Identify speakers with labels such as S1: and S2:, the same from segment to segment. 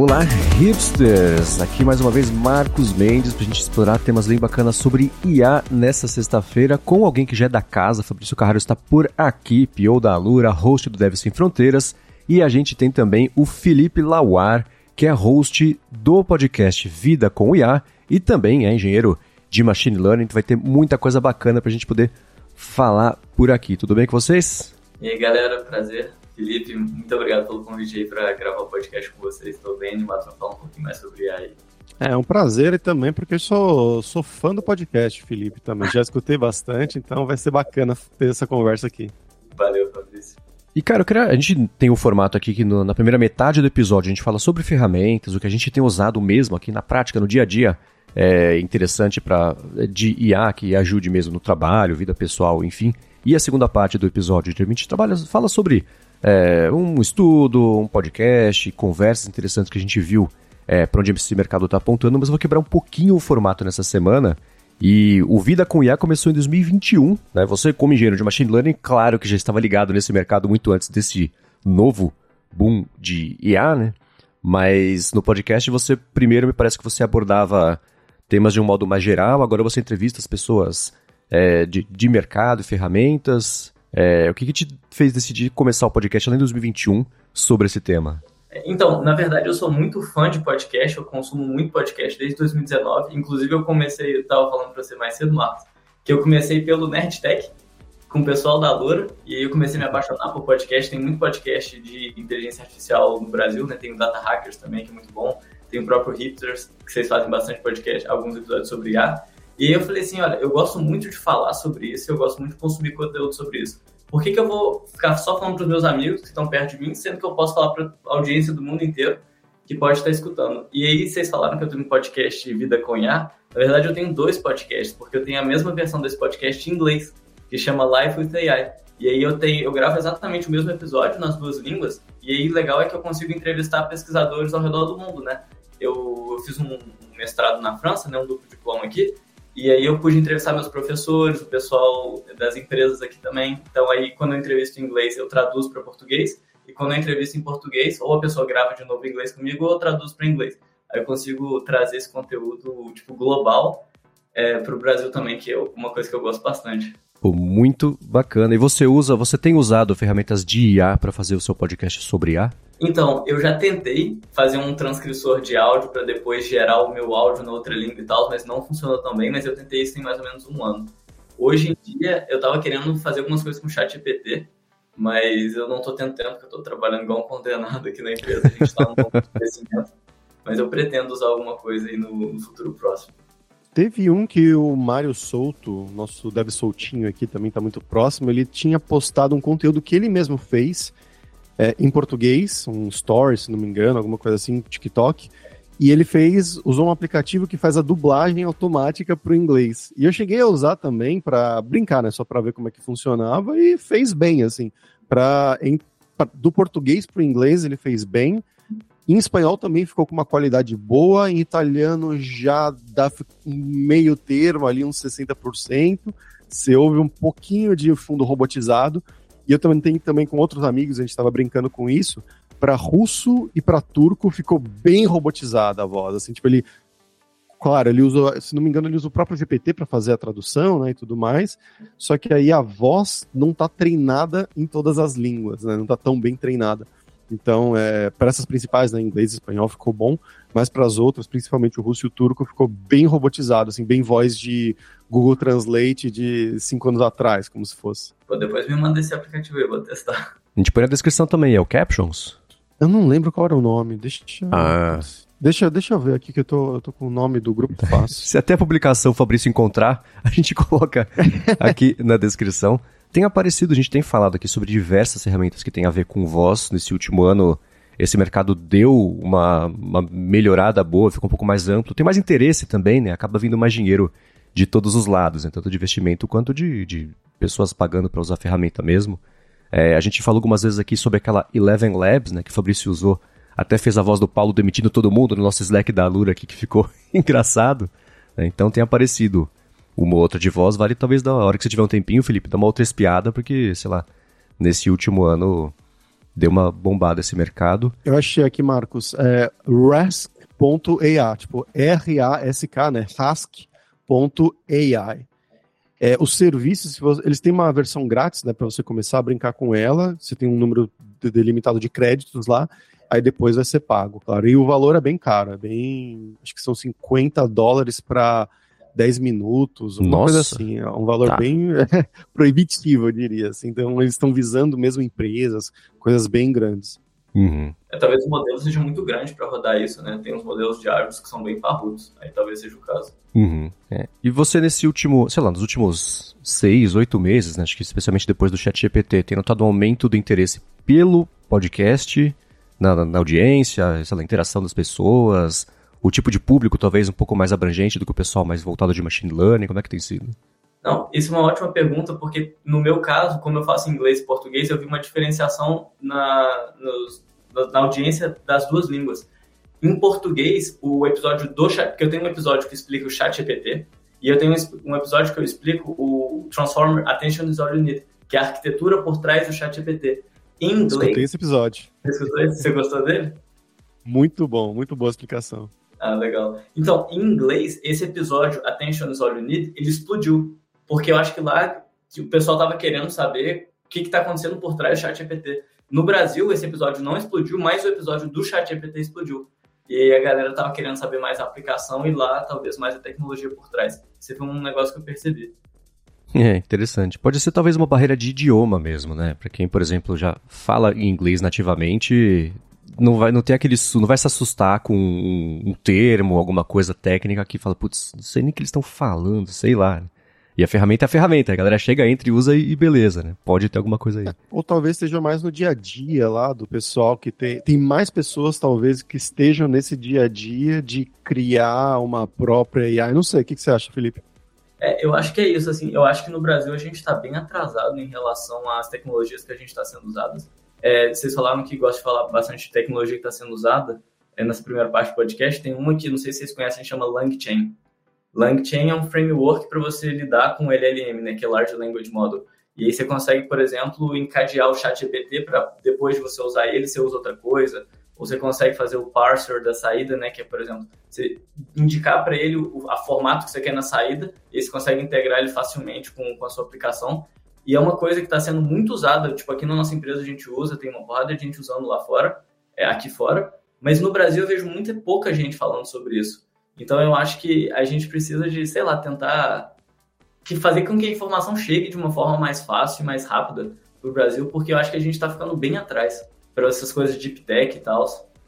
S1: Olá, hipsters! Aqui mais uma vez Marcos Mendes para a gente explorar temas bem bacanas sobre IA nessa sexta-feira com alguém que já é da casa. Fabrício Carraro está por aqui, PO da Alura, host do Dev Sem Fronteiras. E a gente tem também o Felipe Lauar, que é host do podcast Vida com IA e também é engenheiro de Machine Learning. Então vai ter muita coisa bacana para a gente poder falar por aqui. Tudo bem com vocês?
S2: E aí, galera, prazer. Felipe, muito obrigado pelo convite aí para gravar o podcast com vocês. Estou bem animado para falar um pouquinho mais sobre AI.
S3: É um prazer e também porque eu sou, sou fã do podcast, Felipe, também. Já escutei bastante, então vai ser bacana ter essa conversa aqui.
S2: Valeu, Fabrício.
S1: E, cara, queria, a gente tem o um formato aqui que no, na primeira metade do episódio a gente fala sobre ferramentas, o que a gente tem usado mesmo aqui na prática, no dia a dia, é interessante para de IA que ajude mesmo no trabalho, vida pessoal, enfim. E a segunda parte do episódio de a gente trabalha, fala sobre é, um estudo, um podcast, conversas interessantes que a gente viu é, para onde esse mercado está apontando, mas eu vou quebrar um pouquinho o formato nessa semana. E o Vida com IA começou em 2021. Né? Você, como engenheiro de machine learning, claro que já estava ligado nesse mercado muito antes desse novo boom de IA, né? Mas no podcast você primeiro me parece que você abordava temas de um modo mais geral, agora você entrevista as pessoas é, de, de mercado, ferramentas. É, o que, que te fez decidir começar o podcast além de 2021 sobre esse tema?
S2: Então, na verdade, eu sou muito fã de podcast, eu consumo muito podcast desde 2019. Inclusive, eu comecei, eu estava falando para você mais cedo, Marcos, que eu comecei pelo Nerdtech, com o pessoal da Lura, e aí eu comecei a me apaixonar por podcast. Tem muito podcast de inteligência artificial no Brasil, né? Tem o Data Hackers também, que é muito bom. Tem o próprio Hipsters, que vocês fazem bastante podcast, alguns episódios sobre IA. E eu falei assim, olha, eu gosto muito de falar sobre isso, eu gosto muito de consumir conteúdo sobre isso. Por que, que eu vou ficar só falando para os meus amigos que estão perto de mim, sendo que eu posso falar para a audiência do mundo inteiro que pode estar escutando? E aí vocês falaram que eu tenho um podcast Vida com IA. Na verdade, eu tenho dois podcasts, porque eu tenho a mesma versão desse podcast em inglês, que chama Life with AI. E aí eu tenho, eu gravo exatamente o mesmo episódio nas duas línguas. E aí legal é que eu consigo entrevistar pesquisadores ao redor do mundo, né? Eu, eu fiz um mestrado na França, né, um duplo diploma aqui, e aí eu pude entrevistar meus professores, o pessoal das empresas aqui também. Então aí quando eu entrevisto em inglês, eu traduzo para português. E quando eu entrevisto em português, ou a pessoa grava de novo em inglês comigo, ou eu traduzo para inglês. Aí eu consigo trazer esse conteúdo tipo global é, para o Brasil também, que é uma coisa que eu gosto bastante.
S1: Pô, muito bacana. E você usa, você tem usado ferramentas de IA para fazer o seu podcast sobre IA?
S2: Então, eu já tentei fazer um transcritor de áudio para depois gerar o meu áudio na outra língua e tal, mas não funcionou tão bem, mas eu tentei isso tem mais ou menos um ano. Hoje em dia, eu estava querendo fazer algumas coisas com o chat GPT, mas eu não estou tendo tempo, porque eu estou trabalhando igual um condenado aqui na empresa, a gente está num crescimento, mas eu pretendo usar alguma coisa aí no, no futuro próximo.
S3: Teve um que o Mário Souto, nosso dev soltinho aqui, também está muito próximo, ele tinha postado um conteúdo que ele mesmo fez, é, em português, um story, se não me engano, alguma coisa assim, TikTok. E ele fez, usou um aplicativo que faz a dublagem automática para o inglês. E eu cheguei a usar também para brincar, né, só para ver como é que funcionava e fez bem, assim, para do português para o inglês ele fez bem. Em espanhol também ficou com uma qualidade boa, em italiano já dá meio termo ali, uns 60%. Você ouve um pouquinho de fundo robotizado, e eu também tenho também com outros amigos, a gente estava brincando com isso. Para russo e para turco ficou bem robotizada a voz. Assim, tipo, ele. Claro, ele usa, se não me engano, ele usa o próprio GPT para fazer a tradução, né, e tudo mais. Só que aí a voz não está treinada em todas as línguas, né, não está tão bem treinada. Então, é, para essas principais, né, inglês e espanhol ficou bom, mas para as outras, principalmente o russo e o turco, ficou bem robotizado, assim, bem voz de Google Translate de cinco anos atrás, como se fosse.
S2: Pô, depois me manda esse aplicativo aí, eu vou testar.
S1: A gente põe na descrição também, é o Captions?
S3: Eu não lembro qual era o nome, deixa
S1: ah.
S3: Deixa, deixa eu ver aqui que eu tô, eu tô com o nome do grupo fácil.
S1: Se até a publicação o Fabrício encontrar, a gente coloca aqui na descrição. Tem aparecido, a gente tem falado aqui sobre diversas ferramentas que tem a ver com voz. Nesse último ano, esse mercado deu uma, uma melhorada boa, ficou um pouco mais amplo. Tem mais interesse também, né? Acaba vindo mais dinheiro de todos os lados, né? tanto de investimento quanto de, de pessoas pagando para usar a ferramenta mesmo. É, a gente falou algumas vezes aqui sobre aquela Eleven Labs, né, que o Fabrício usou, até fez a voz do Paulo demitindo todo mundo no nosso Slack da Alura aqui, que ficou engraçado. Né? Então tem aparecido uma ou outra de voz, vale talvez da hora que você tiver um tempinho, Felipe, dar uma outra espiada, porque, sei lá, nesse último ano deu uma bombada esse mercado.
S3: Eu achei aqui, Marcos, é rask.ai, tipo R-A-S-K, né? rask.ai. É, os serviços, eles têm uma versão grátis, né, para você começar a brincar com ela. Você tem um número delimitado de créditos lá, aí depois vai ser pago, claro. E o valor é bem caro, é bem, acho que são 50 dólares para 10 minutos, uma Nossa. coisa assim. É um valor tá. bem proibitivo, eu diria. Assim. Então, eles estão visando mesmo empresas, coisas bem grandes.
S1: Uhum.
S2: É, talvez o modelo seja muito grande para rodar isso, né? Tem uns modelos de árvores que são bem parrudos, aí talvez seja o caso.
S1: Uhum. É. E você nesse último, sei lá, nos últimos seis, oito meses, né? Acho que especialmente depois do chat GPT, tem notado um aumento do interesse pelo podcast, na, na, na audiência, sei lá, interação das pessoas, o tipo de público talvez um pouco mais abrangente do que o pessoal mais voltado de machine learning, como é que tem sido?
S2: Não, isso é uma ótima pergunta, porque no meu caso, como eu faço inglês e português, eu vi uma diferenciação na, nos, na audiência das duas línguas. Em português, o episódio do chat, porque eu tenho um episódio que explica o chat GPT, e eu tenho um episódio que eu explico o Transformer Attention is All You Need, que é a arquitetura por trás do chat GPT. Em inglês...
S3: Escutei esse episódio.
S2: Você gostou dele?
S3: Muito bom, muito boa explicação.
S2: Ah, legal. Então, em inglês, esse episódio, Attention is All You Need, ele explodiu. Porque eu acho que lá o pessoal estava querendo saber o que está acontecendo por trás do chat GPT. No Brasil, esse episódio não explodiu, mas o episódio do chat GPT explodiu. E aí a galera tava querendo saber mais a aplicação e lá talvez mais a tecnologia por trás. Isso foi um negócio que eu percebi.
S1: É, interessante. Pode ser talvez uma barreira de idioma mesmo, né? Para quem, por exemplo, já fala inglês nativamente, não vai não tem aquele não vai se assustar com um, um termo, alguma coisa técnica que fala, putz, não sei nem o que eles estão falando, sei lá. E a ferramenta é a ferramenta, a galera chega, entra e usa e beleza, né? Pode ter alguma coisa aí. É,
S3: ou talvez esteja mais no dia a dia lá do pessoal que tem. Tem mais pessoas, talvez, que estejam nesse dia a dia de criar uma própria AI. Não sei, o que, que você acha, Felipe?
S2: É, eu acho que é isso, assim, eu acho que no Brasil a gente está bem atrasado em relação às tecnologias que a gente está sendo usadas. É, vocês falaram que gostam de falar bastante de tecnologia que está sendo usada é, nessa primeira parte do podcast. Tem uma que, não sei se vocês conhecem, chama LangChain. LangChain é um framework para você lidar com LLM, né, que é Large Language Model. E aí você consegue, por exemplo, encadear o chat GPT para depois de você usar ele, você usa outra coisa. Ou você consegue fazer o parser da saída, né, que é, por exemplo, você indicar para ele o a formato que você quer na saída, e você consegue integrar ele facilmente com, com a sua aplicação. E é uma coisa que está sendo muito usada, tipo, aqui na nossa empresa a gente usa, tem uma porrada de gente usando lá fora, é aqui fora, mas no Brasil eu vejo muita pouca gente falando sobre isso. Então eu acho que a gente precisa de, sei lá, tentar que fazer com que a informação chegue de uma forma mais fácil e mais rápida para o Brasil, porque eu acho que a gente está ficando bem atrás para essas coisas de deep tech e tal.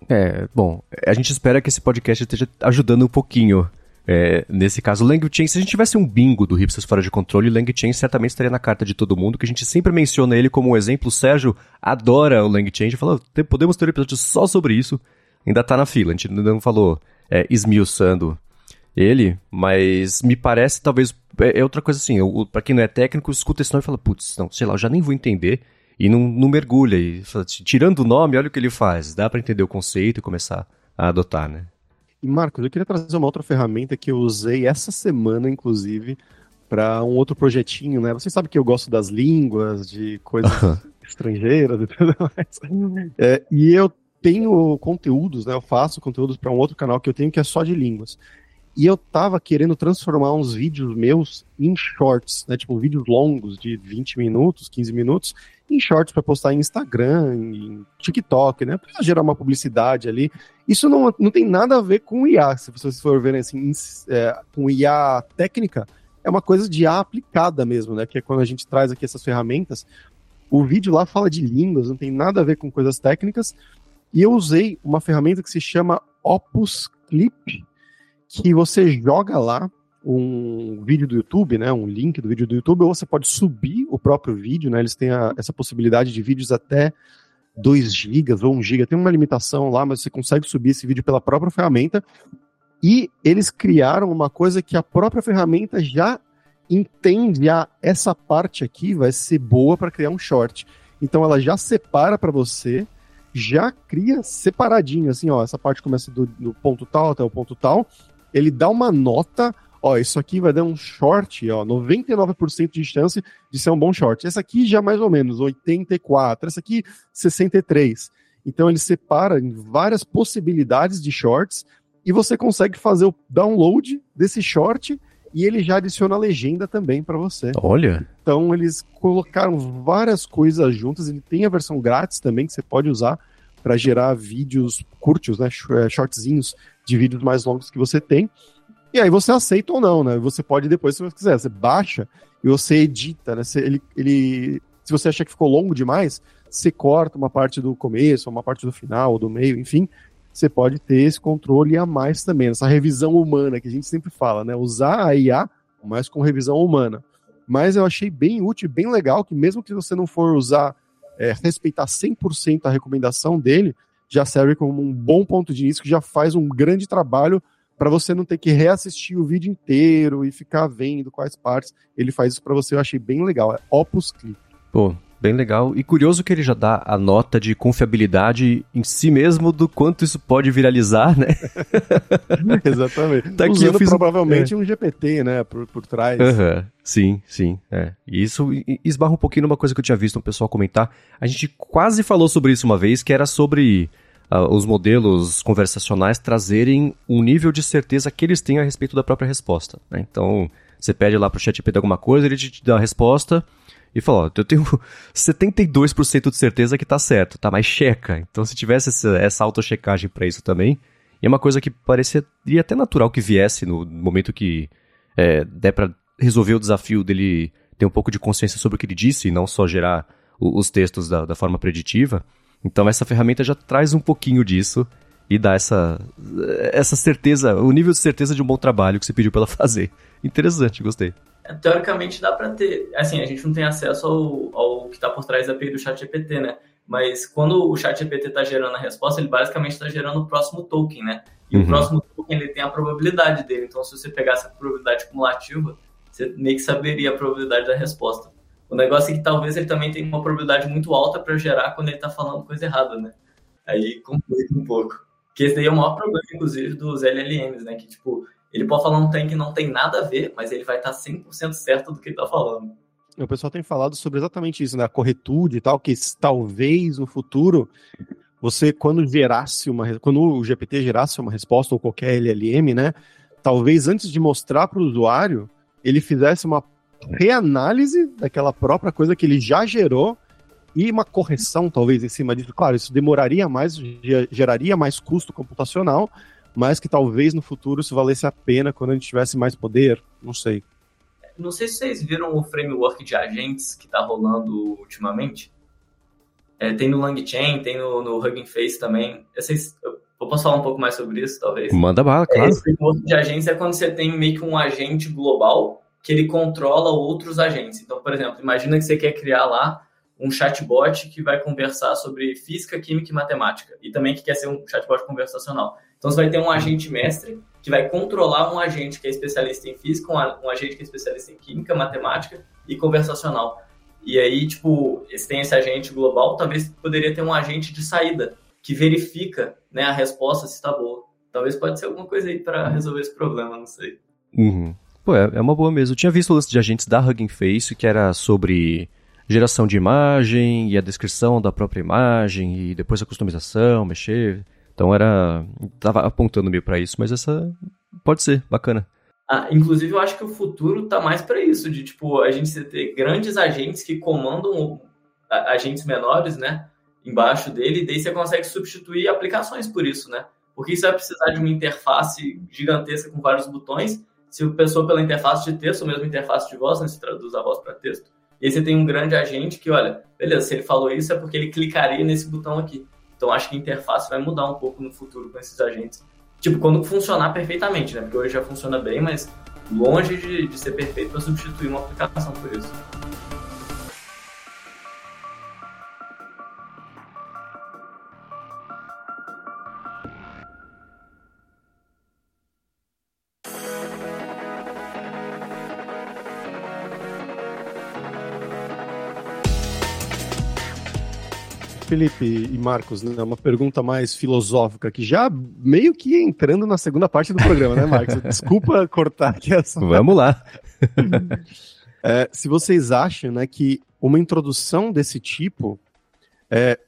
S1: É, bom, a gente espera que esse podcast esteja ajudando um pouquinho. É, nesse caso, LangChain, se a gente tivesse um bingo do Hipsters fora de controle, LangChain certamente estaria na carta de todo mundo, que a gente sempre menciona ele como um exemplo. O Sérgio adora o LangChain, a gente falou, podemos ter um episódio só sobre isso. Ainda tá na fila, a gente ainda não falou é, esmiuçando ele, mas me parece talvez é, é outra coisa assim, para quem não é técnico, escuta esse nome e fala, putz, não, sei lá, eu já nem vou entender e não, não mergulha e tirando o nome, olha o que ele faz, dá para entender o conceito e começar a adotar, né?
S3: E Marcos, eu queria trazer uma outra ferramenta que eu usei essa semana, inclusive, para um outro projetinho, né? Você sabe que eu gosto das línguas, de coisas estrangeiras e tudo mais. É, e eu tenho conteúdos, né? Eu faço conteúdos para um outro canal que eu tenho que é só de línguas. E eu tava querendo transformar uns vídeos meus em shorts, né? Tipo, vídeos longos de 20 minutos, 15 minutos, em shorts para postar em Instagram, em TikTok, né? Para gerar uma publicidade ali. Isso não, não tem nada a ver com IA, se vocês for verem assim, é, com IA técnica, é uma coisa de IA aplicada mesmo, né? Que é quando a gente traz aqui essas ferramentas. O vídeo lá fala de línguas, não tem nada a ver com coisas técnicas, e eu usei uma ferramenta que se chama Opus Clip, que você joga lá um vídeo do YouTube, né, um link do vídeo do YouTube, ou você pode subir o próprio vídeo, né, eles têm a, essa possibilidade de vídeos até 2 GB ou 1 GB, tem uma limitação lá, mas você consegue subir esse vídeo pela própria ferramenta, e eles criaram uma coisa que a própria ferramenta já entende, ah, essa parte aqui vai ser boa para criar um short. Então ela já separa para você, já cria separadinho, assim, ó, essa parte começa do, do ponto tal até o ponto tal, ele dá uma nota ó, isso aqui vai dar um short, ó, 99% de chance de ser um bom short. Essa aqui já mais ou menos, 84, essa aqui 63. Então ele separa em várias possibilidades de shorts e você consegue fazer o download desse short e ele já adiciona a legenda também para você.
S1: Olha.
S3: Então eles colocaram várias coisas juntas. Ele tem a versão grátis também que você pode usar para gerar vídeos curtos, né, é, shortzinhos de vídeos mais longos que você tem. E aí você aceita ou não, né? Você pode depois, se você quiser, você baixa e você edita, né? Você, ele, ele, se você achar que ficou longo demais, você corta uma parte do começo, uma parte do final, ou do meio, enfim, você pode ter esse controle a mais também, essa revisão humana que a gente sempre fala, né? Usar a IA, mas com revisão humana. Mas eu achei bem útil, bem legal, que mesmo que você não for usar, é, respeitar 100% a recomendação dele, já serve como um bom ponto de início, que já faz um grande trabalho para você não ter que reassistir o vídeo inteiro e ficar vendo quais partes. Ele faz isso para você, eu achei bem legal. É Opus Clip.
S1: Pô, bem legal. E curioso que ele já dá a nota de confiabilidade em si mesmo do quanto isso pode viralizar, né?
S3: Exatamente. tá aqui Usando eu fiz provavelmente um... É. um GPT, né, por, por trás.
S1: Uhum. Sim, sim. É. E isso esbarra um pouquinho numa coisa que eu tinha visto um pessoal comentar. A gente quase falou sobre isso uma vez, que era sobre uh, os modelos conversacionais trazerem um nível de certeza que eles têm a respeito da própria resposta. Né? Então, você pede lá para o ChatGPT alguma coisa, ele te dá a resposta e fala, ó, eu tenho 72% de certeza que tá certo, tá? Mas checa. Então, se tivesse essa, essa auto-checagem para isso também, e é uma coisa que pareceria até natural que viesse no momento que é, der para resolver o desafio dele ter um pouco de consciência sobre o que ele disse e não só gerar os textos da, da forma preditiva. Então essa ferramenta já traz um pouquinho disso e dá essa, essa certeza, o nível de certeza de um bom trabalho que você pediu para ela fazer. Interessante, gostei.
S2: É, teoricamente dá para ter, assim, a gente não tem acesso ao, ao que está por trás da API do ChatGPT, né? Mas quando o ChatGPT está gerando a resposta, ele basicamente está gerando o próximo token, né? E uhum. o próximo token ele tem a probabilidade dele. Então, se você pegasse a probabilidade cumulativa, você meio que saberia a probabilidade da resposta. O negócio é que talvez ele também tenha uma probabilidade muito alta para gerar quando ele está falando coisa errada, né? Aí complica um pouco. Que esse daí é o maior problema, inclusive, dos LLMs, né? Que, tipo, ele pode falar um trem que não tem nada a ver, mas ele vai estar tá 100% certo do que ele está falando.
S3: O pessoal tem falado sobre exatamente isso, né? A corretude e tal, que talvez no futuro você, quando gerasse uma. Quando o GPT gerasse uma resposta ou qualquer LLM, né? Talvez antes de mostrar para o usuário, ele fizesse uma reanálise daquela própria coisa que ele já gerou e uma correção, talvez, em cima disso. Claro, isso demoraria mais, geraria mais custo computacional, mas que talvez no futuro isso valesse a pena quando a gente tivesse mais poder, não sei.
S2: Não sei se vocês viram o framework de agentes que está rolando ultimamente. É, tem no LangChain, tem no, no Hugging Face também. Eu, sei, eu, eu posso falar um pouco mais sobre isso, talvez?
S1: Manda bala, claro. É,
S2: esse framework de agentes é quando você tem meio que um agente global que ele controla outros agentes. Então, por exemplo, imagina que você quer criar lá um chatbot que vai conversar sobre física, química e matemática, e também que quer ser um chatbot conversacional. Então, você vai ter um agente mestre que vai controlar um agente que é especialista em física, um agente que é especialista em química, matemática e conversacional. E aí, tipo, se tem esse agente global, talvez poderia ter um agente de saída que verifica né, a resposta se está boa. Talvez pode ser alguma coisa aí para resolver esse problema, não sei.
S1: Uhum. Pô, é, é uma boa mesmo. Eu tinha visto o lance de agentes da Hugging Face, que era sobre geração de imagem e a descrição da própria imagem e depois a customização, mexer. Então era. Tava apontando meio para isso, mas essa pode ser, bacana.
S2: Ah, inclusive, eu acho que o futuro tá mais para isso, de tipo, a gente ter grandes agentes que comandam agentes menores, né? Embaixo dele, e daí você consegue substituir aplicações por isso, né? Porque você vai precisar de uma interface gigantesca com vários botões se o pessoa pela interface de texto, ou mesmo interface de voz, né, se traduz a voz para texto. E aí você tem um grande agente que, olha, beleza, se ele falou isso é porque ele clicaria nesse botão aqui. Então acho que a interface vai mudar um pouco no futuro com esses agentes. Tipo, quando funcionar perfeitamente, né? Porque hoje já funciona bem, mas longe de, de ser perfeito para substituir uma aplicação por isso.
S3: Felipe e Marcos, né, uma pergunta mais filosófica, que já meio que entrando na segunda parte do programa, né, Marcos? Desculpa cortar aqui essa.
S1: Vamos lá.
S3: é, se vocês acham né, que uma introdução desse tipo é,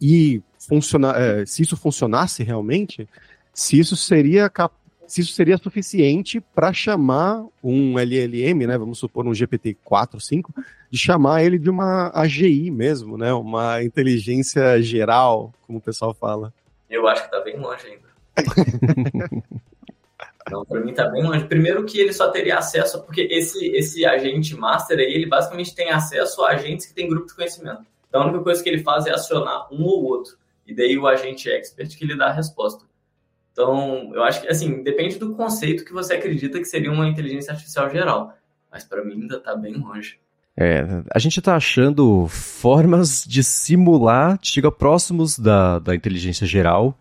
S3: e funcionar, é, se isso funcionasse realmente, se isso seria capaz se isso seria suficiente para chamar um LLM, né, vamos supor um GPT-4, 5, de chamar ele de uma AGI mesmo, né, uma inteligência geral, como o pessoal fala.
S2: Eu acho que está bem longe ainda. Não, para mim tá bem longe. Primeiro que ele só teria acesso, porque esse, esse agente master aí, ele basicamente tem acesso a agentes que têm grupo de conhecimento. Então a única coisa que ele faz é acionar um ou outro. E daí o agente expert que lhe dá a resposta. Então, eu acho que, assim, depende do conceito que você acredita que seria uma inteligência artificial geral. Mas para mim ainda está bem longe.
S1: É, a gente está achando formas de simular, chega próximos da, da inteligência geral,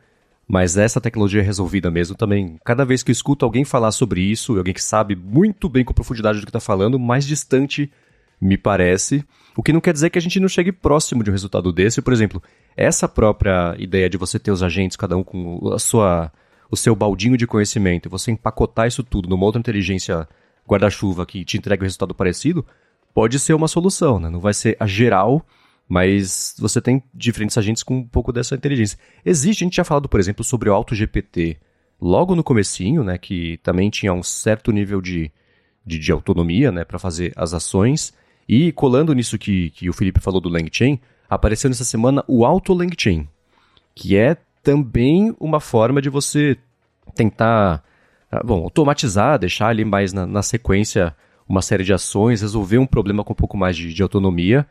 S1: mas essa tecnologia é resolvida mesmo também. Cada vez que eu escuto alguém falar sobre isso, alguém que sabe muito bem com profundidade do que está falando, mais distante me parece. O que não quer dizer que a gente não chegue próximo de um resultado desse. Por exemplo, essa própria ideia de você ter os agentes, cada um com a sua o seu baldinho de conhecimento e você empacotar isso tudo numa outra inteligência guarda-chuva que te entrega um resultado parecido, pode ser uma solução, né? Não vai ser a geral, mas você tem diferentes agentes com um pouco dessa inteligência. Existe, a gente tinha falado, por exemplo, sobre o AutoGPT logo no comecinho, né, que também tinha um certo nível de, de, de autonomia, né, para fazer as ações. E colando nisso que, que o Felipe falou do LangChain, apareceu nessa semana o Auto LangChain, que é também uma forma de você tentar, ah, bom, automatizar, deixar ali mais na, na sequência uma série de ações, resolver um problema com um pouco mais de, de autonomia.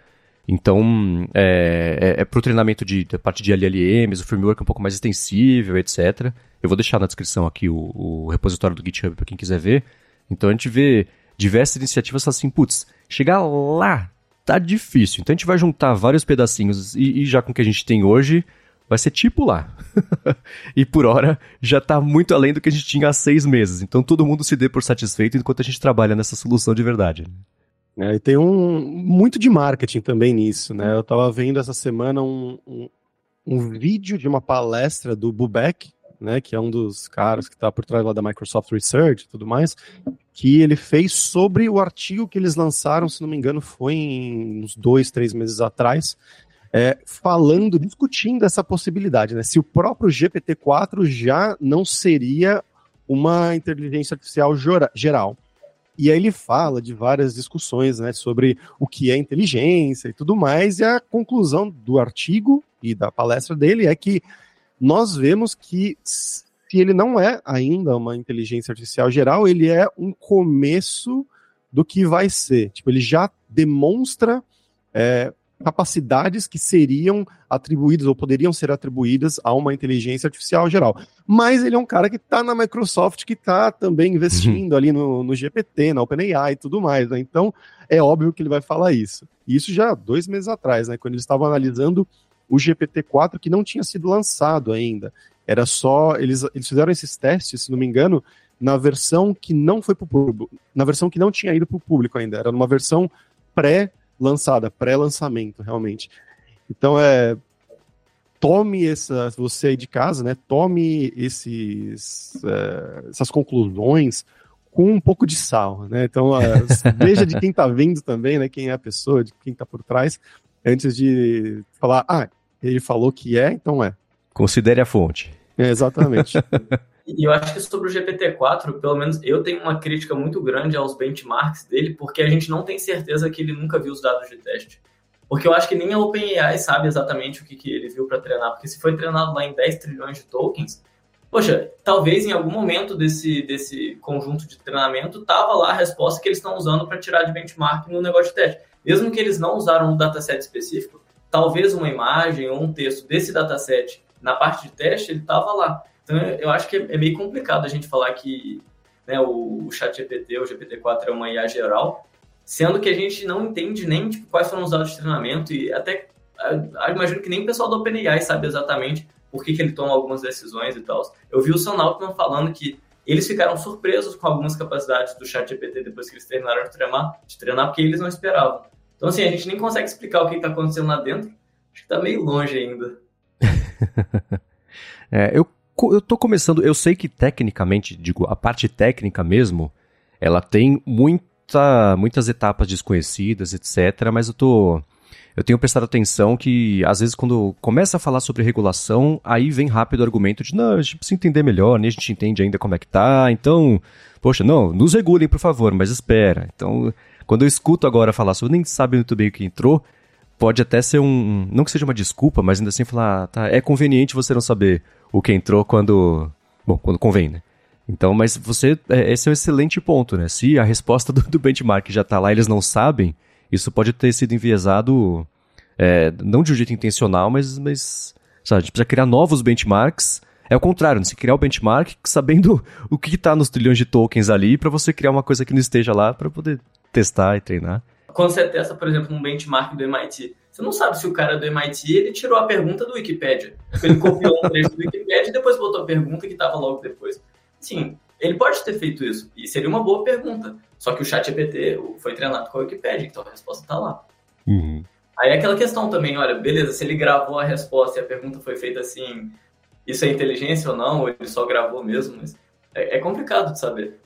S1: Então, é, é, é para o treinamento de, de parte de LLMs, o framework é um pouco mais extensível, etc. Eu vou deixar na descrição aqui o, o repositório do GitHub para quem quiser ver. Então, a gente vê diversas iniciativas assim, putz, chegar lá tá difícil. Então, a gente vai juntar vários pedacinhos e, e já com o que a gente tem hoje, vai ser tipo lá. e por hora já está muito além do que a gente tinha há seis meses. Então todo mundo se dê por satisfeito enquanto a gente trabalha nessa solução de verdade.
S3: É, e tem um muito de marketing também nisso, né? Eu estava vendo essa semana um, um, um, vídeo de uma palestra do Bubeck, né? Que é um dos caras que está por trás lá da Microsoft Research e tudo mais, que ele fez sobre o artigo que eles lançaram, se não me engano, foi em uns dois, três meses atrás, é, falando, discutindo essa possibilidade, né? Se o próprio GPT-4 já não seria uma inteligência artificial geral. E aí ele fala de várias discussões né, sobre o que é inteligência e tudo mais, e a conclusão do artigo e da palestra dele é que nós vemos que se ele não é ainda uma inteligência artificial geral, ele é um começo do que vai ser. Tipo, ele já demonstra é, capacidades que seriam atribuídas ou poderiam ser atribuídas a uma inteligência artificial geral. Mas ele é um cara que está na Microsoft, que está também investindo uhum. ali no, no, GPT, na OpenAI e tudo mais. Né? Então, é óbvio que ele vai falar isso. Isso já dois meses atrás, né, quando eles estavam analisando o GPT-4 que não tinha sido lançado ainda. Era só. Eles, eles fizeram esses testes, se não me engano, na versão que não foi para o público, na versão que não tinha ido para o público ainda. Era numa versão pré lançada, pré-lançamento, realmente. Então, é, tome essa, você aí de casa, né, tome esses, é, essas conclusões com um pouco de sal, né, então é, veja de quem está vindo também, né, quem é a pessoa, de quem está por trás, antes de falar, ah, ele falou que é, então é.
S1: Considere a fonte.
S3: É, exatamente.
S2: E eu acho que sobre o GPT-4, pelo menos eu tenho uma crítica muito grande aos benchmarks dele, porque a gente não tem certeza que ele nunca viu os dados de teste. Porque eu acho que nem a OpenAI sabe exatamente o que, que ele viu para treinar, porque se foi treinado lá em 10 trilhões de tokens, poxa, talvez em algum momento desse, desse conjunto de treinamento tava lá a resposta que eles estão usando para tirar de benchmark no negócio de teste. Mesmo que eles não usaram um dataset específico, talvez uma imagem ou um texto desse dataset na parte de teste, ele estava lá. Então, eu acho que é meio complicado a gente falar que né, o, o chat GPT, o GPT-4 é uma IA geral, sendo que a gente não entende nem tipo, quais foram os dados de treinamento e até imagino que nem o pessoal do OpenAI sabe exatamente por que, que ele toma algumas decisões e tal. Eu vi o Sam Altman falando que eles ficaram surpresos com algumas capacidades do chat GPT depois que eles terminaram de treinar, de treinar porque eles não esperavam. Então, assim, a gente nem consegue explicar o que está acontecendo lá dentro, Acho que tá meio longe ainda.
S1: é, eu, eu tô começando, eu sei que tecnicamente, digo, a parte técnica mesmo, ela tem muita, muitas etapas desconhecidas, etc, mas eu tô eu tenho prestado atenção que, às vezes, quando começa a falar sobre regulação, aí vem rápido o argumento de, não, a gente precisa entender melhor, nem a gente entende ainda como é que tá, então, poxa, não, nos regulem, por favor, mas espera. Então, quando eu escuto agora falar sobre, nem sabe muito bem o que entrou, pode até ser um, não que seja uma desculpa, mas ainda assim falar, ah, tá, é conveniente você não saber o que entrou quando, bom, quando convém, né? Então, mas você, é, esse é um excelente ponto, né? Se a resposta do, do benchmark já está lá e eles não sabem, isso pode ter sido enviesado, é, não de um jeito intencional, mas, mas sabe, a gente precisa criar novos benchmarks. É o contrário, né? você criar o benchmark sabendo o que está nos trilhões de tokens ali para você criar uma coisa que não esteja lá para poder testar e treinar.
S2: Quando você testa, por exemplo, um benchmark do MIT, você não sabe se o cara do MIT ele tirou a pergunta do Wikipedia. Ele copiou um trecho do Wikipedia e depois botou a pergunta que estava logo depois. Sim, ele pode ter feito isso, e seria uma boa pergunta. Só que o chat GPT foi treinado com a Wikipedia, então a resposta está lá. Uhum. Aí é aquela questão também, olha, beleza, se ele gravou a resposta e a pergunta foi feita assim, isso é inteligência ou não, ou ele só gravou mesmo, mas é, é complicado de saber.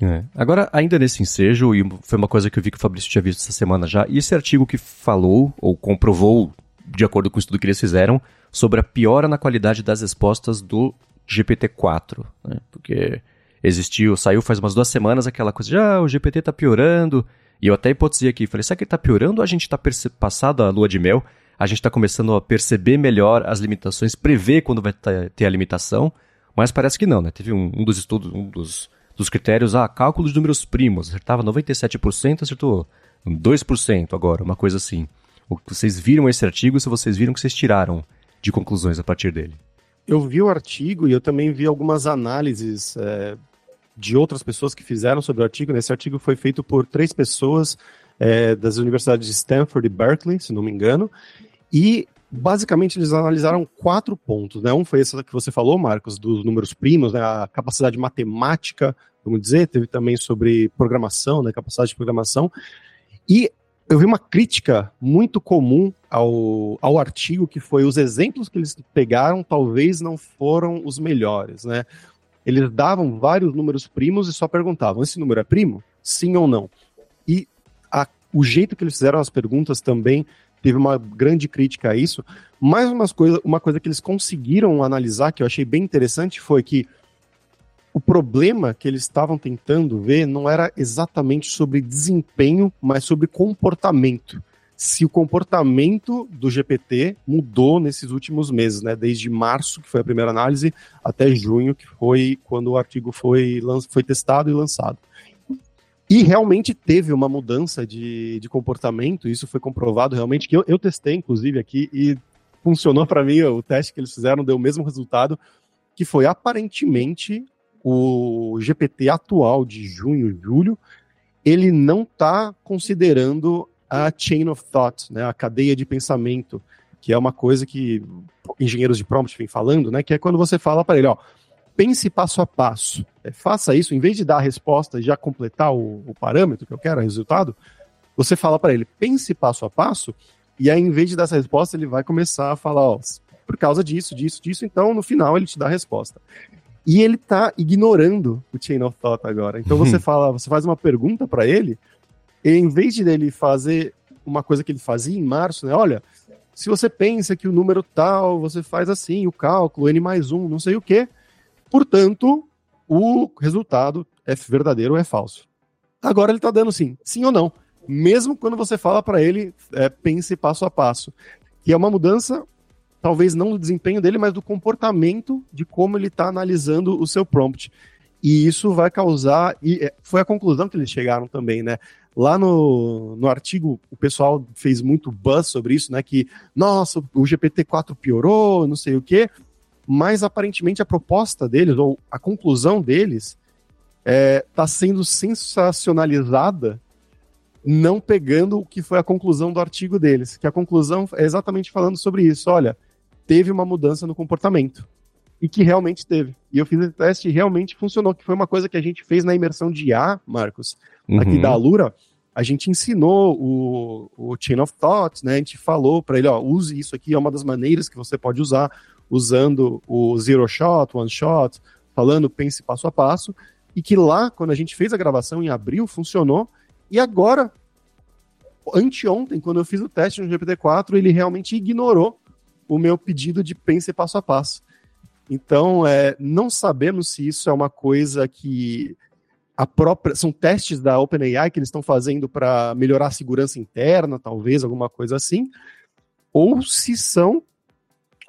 S1: É. Agora, ainda nesse ensejo, e foi uma coisa que eu vi que o Fabrício tinha visto essa semana já, e esse artigo que falou, ou comprovou, de acordo com o estudo que eles fizeram, sobre a piora na qualidade das respostas do GPT-4, né? Porque existiu, saiu faz umas duas semanas aquela coisa de, ah, o GPT tá piorando. E eu até hipotesei aqui, falei, será que ele tá piorando ou a gente tá passado a lua de mel? A gente tá começando a perceber melhor as limitações, prever quando vai ter a limitação, mas parece que não, né? Teve um, um dos estudos, um dos, dos critérios, ah, cálculo de números primos, acertava 97%, acertou 2% agora, uma coisa assim. Vocês viram esse artigo, se vocês viram que vocês tiraram de conclusões a partir dele?
S3: Eu vi o artigo e eu também vi algumas análises é, de outras pessoas que fizeram sobre o artigo. Esse artigo foi feito por três pessoas é, das universidades de Stanford e Berkeley, se não me engano, e basicamente eles analisaram quatro pontos. Né? Um foi esse que você falou, Marcos, dos números primos, né? a capacidade matemática, vamos dizer, teve também sobre programação, né? capacidade de programação, e eu vi uma crítica muito comum ao, ao artigo, que foi os exemplos que eles pegaram talvez não foram os melhores, né? Eles davam vários números primos e só perguntavam: esse número é primo? Sim ou não? E a, o jeito que eles fizeram as perguntas também teve uma grande crítica a isso. Mais uma coisa, uma coisa que eles conseguiram analisar, que eu achei bem interessante, foi que o problema que eles estavam tentando ver não era exatamente sobre desempenho, mas sobre comportamento se o comportamento do GPT mudou nesses últimos meses, né? Desde março, que foi a primeira análise, até junho, que foi quando o artigo foi, foi testado e lançado. E realmente teve uma mudança de, de comportamento, isso foi comprovado realmente, que eu, eu testei, inclusive, aqui, e funcionou para mim, o teste que eles fizeram deu o mesmo resultado, que foi aparentemente o GPT atual de junho, julho, ele não está considerando a chain of thought, né, a cadeia de pensamento, que é uma coisa que engenheiros de prompt vêm falando, né, que é quando você fala para ele, ó, pense passo a passo, é, faça isso, em vez de dar a resposta e já completar o, o parâmetro que eu quero, o resultado, você fala para ele, pense passo a passo, e aí em vez de dar essa resposta, ele vai começar a falar, ó, por causa disso, disso, disso, então no final ele te dá a resposta. E ele tá ignorando o chain of thought agora. Então você fala, você faz uma pergunta para ele, e, em vez de ele fazer uma coisa que ele fazia em março, né? Olha, se você pensa que o número tal, você faz assim, o cálculo, n mais um, não sei o quê. Portanto, o resultado é verdadeiro ou é falso. Agora ele está dando sim, sim ou não. Mesmo quando você fala para ele, é, pense passo a passo. Que é uma mudança, talvez não do desempenho dele, mas do comportamento de como ele está analisando o seu prompt. E isso vai causar, e é, foi a conclusão que eles chegaram também, né? Lá no, no artigo, o pessoal fez muito buzz sobre isso, né? Que, nossa, o GPT-4 piorou, não sei o quê. Mas aparentemente a proposta deles, ou a conclusão deles, está é, tá sendo sensacionalizada, não pegando o que foi a conclusão do artigo deles. Que a conclusão é exatamente falando sobre isso. Olha, teve uma mudança no comportamento. E que realmente teve. E eu fiz esse teste e realmente funcionou, que foi uma coisa que a gente fez na imersão de IA, Marcos, uhum. aqui da Alura, a gente ensinou o, o Chain of Thought, né? A gente falou para ele, ó, use isso aqui, é uma das maneiras que você pode usar, usando o Zero Shot, One Shot, falando pense passo a passo, e que lá, quando a gente fez a gravação em abril, funcionou, e agora, anteontem, quando eu fiz o teste no GPT-4, ele realmente ignorou o meu pedido de pense passo a passo. Então, é, não sabemos se isso é uma coisa que a própria são testes da OpenAI que eles estão fazendo para melhorar a segurança interna, talvez alguma coisa assim, ou se são